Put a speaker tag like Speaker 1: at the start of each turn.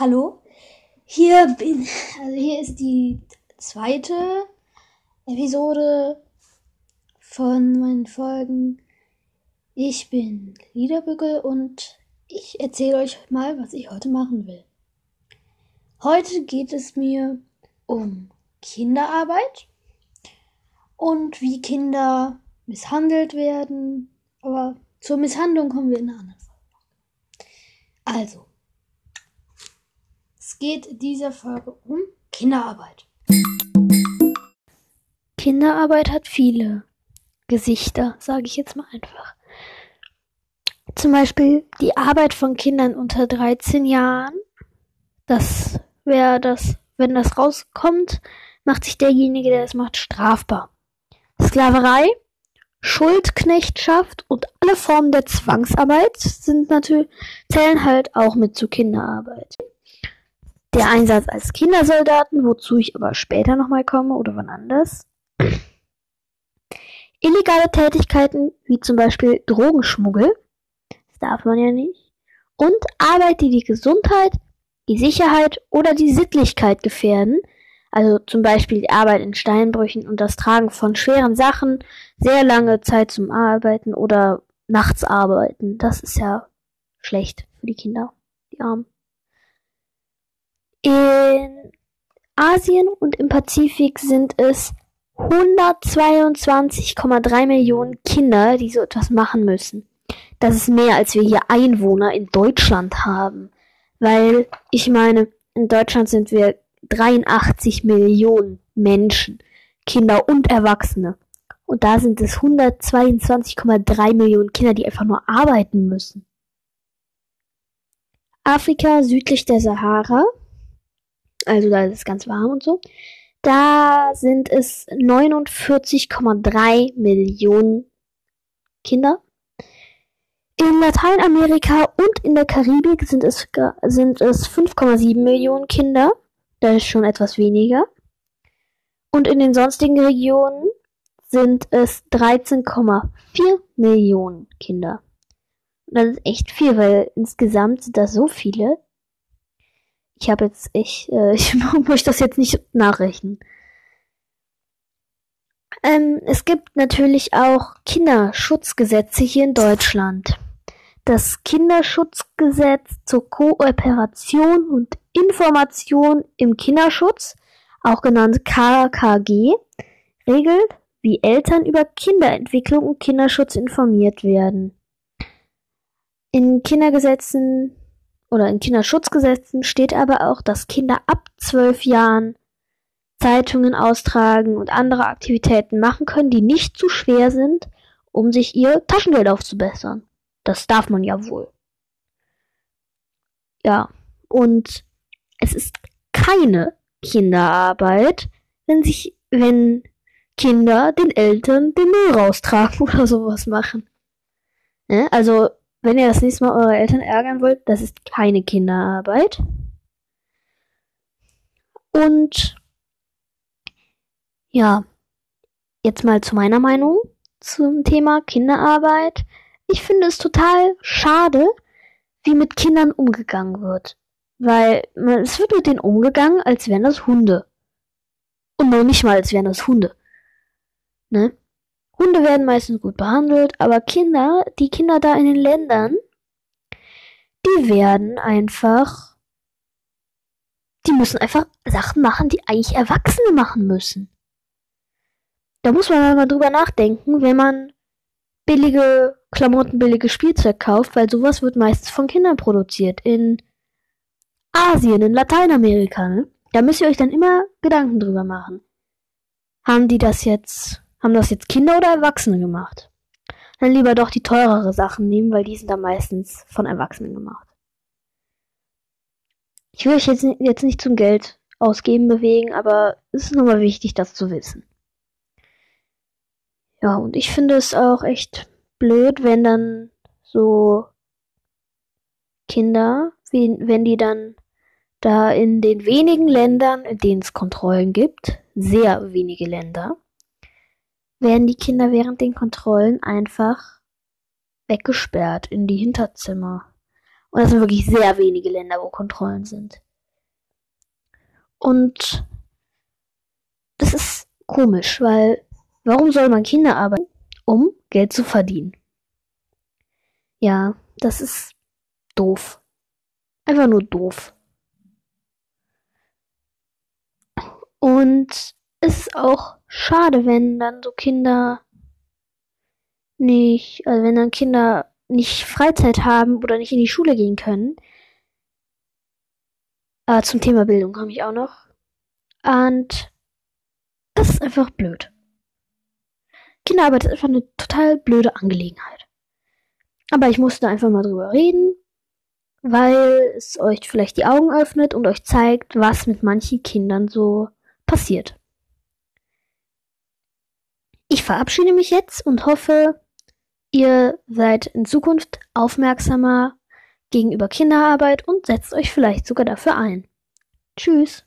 Speaker 1: Hallo, hier bin, also hier ist die zweite Episode von meinen Folgen. Ich bin Liederbügel und ich erzähle euch mal, was ich heute machen will. Heute geht es mir um Kinderarbeit und wie Kinder misshandelt werden. Aber zur Misshandlung kommen wir in einer anderen Folge. Also, es geht in dieser Folge um Kinderarbeit. Kinderarbeit hat viele Gesichter, sage ich jetzt mal einfach. Zum Beispiel die Arbeit von Kindern unter 13 Jahren. Das wäre das, wenn das rauskommt, macht sich derjenige, der es macht, strafbar. Sklaverei, Schuldknechtschaft und alle Formen der Zwangsarbeit sind natürlich, zählen halt auch mit zu Kinderarbeit. Der Einsatz als Kindersoldaten, wozu ich aber später nochmal komme oder wann anders. Illegale Tätigkeiten, wie zum Beispiel Drogenschmuggel, das darf man ja nicht. Und Arbeit, die die Gesundheit, die Sicherheit oder die Sittlichkeit gefährden, also zum Beispiel die Arbeit in Steinbrüchen und das Tragen von schweren Sachen, sehr lange Zeit zum Arbeiten oder nachts arbeiten. Das ist ja schlecht für die Kinder, die Armen. In Asien und im Pazifik sind es 122,3 Millionen Kinder, die so etwas machen müssen. Das ist mehr, als wir hier Einwohner in Deutschland haben. Weil, ich meine, in Deutschland sind wir 83 Millionen Menschen, Kinder und Erwachsene. Und da sind es 122,3 Millionen Kinder, die einfach nur arbeiten müssen. Afrika südlich der Sahara also da ist es ganz warm und so. Da sind es 49,3 Millionen Kinder. In Lateinamerika und in der Karibik sind es, sind es 5,7 Millionen Kinder. Das ist schon etwas weniger. Und in den sonstigen Regionen sind es 13,4 Millionen Kinder. Das ist echt viel, weil insgesamt sind das so viele. Ich habe jetzt, ich, äh, ich möchte das jetzt nicht nachrechnen. Ähm, es gibt natürlich auch Kinderschutzgesetze hier in Deutschland. Das Kinderschutzgesetz zur Kooperation und Information im Kinderschutz, auch genannt KKG, regelt, wie Eltern über Kinderentwicklung und Kinderschutz informiert werden. In Kindergesetzen oder in Kinderschutzgesetzen steht aber auch, dass Kinder ab zwölf Jahren Zeitungen austragen und andere Aktivitäten machen können, die nicht zu schwer sind, um sich ihr Taschengeld aufzubessern. Das darf man ja wohl. Ja, und es ist keine Kinderarbeit, wenn sich, wenn Kinder den Eltern den Müll raustragen oder sowas machen. Ne? Also wenn ihr das nächste Mal eure Eltern ärgern wollt, das ist keine Kinderarbeit. Und ja, jetzt mal zu meiner Meinung zum Thema Kinderarbeit. Ich finde es total schade, wie mit Kindern umgegangen wird. Weil es wird mit denen umgegangen, als wären das Hunde. Und noch nicht mal, als wären das Hunde. Ne? Hunde werden meistens gut behandelt, aber Kinder, die Kinder da in den Ländern, die werden einfach, die müssen einfach Sachen machen, die eigentlich Erwachsene machen müssen. Da muss man mal drüber nachdenken, wenn man billige Klamotten, billige Spielzeug kauft, weil sowas wird meistens von Kindern produziert. In Asien, in Lateinamerika, ne? Da müsst ihr euch dann immer Gedanken drüber machen. Haben die das jetzt haben das jetzt Kinder oder Erwachsene gemacht? Dann lieber doch die teurere Sachen nehmen, weil die sind dann meistens von Erwachsenen gemacht. Ich will euch jetzt, jetzt nicht zum Geld ausgeben bewegen, aber es ist nochmal wichtig, das zu wissen. Ja, und ich finde es auch echt blöd, wenn dann so Kinder, wenn die dann da in den wenigen Ländern, in denen es Kontrollen gibt, sehr wenige Länder, werden die Kinder während den Kontrollen einfach weggesperrt in die Hinterzimmer. Und das sind wirklich sehr wenige Länder, wo Kontrollen sind. Und das ist komisch, weil warum soll man Kinder arbeiten, um Geld zu verdienen? Ja, das ist doof. Einfach nur doof. Und es ist auch schade, wenn dann so Kinder nicht, also wenn dann Kinder nicht Freizeit haben oder nicht in die Schule gehen können. Äh, zum Thema Bildung komme ich auch noch. Und das ist einfach blöd. Kinderarbeit ist einfach eine total blöde Angelegenheit. Aber ich musste einfach mal drüber reden, weil es euch vielleicht die Augen öffnet und euch zeigt, was mit manchen Kindern so passiert. Verabschiede mich jetzt und hoffe, ihr seid in Zukunft aufmerksamer gegenüber Kinderarbeit und setzt euch vielleicht sogar dafür ein. Tschüss.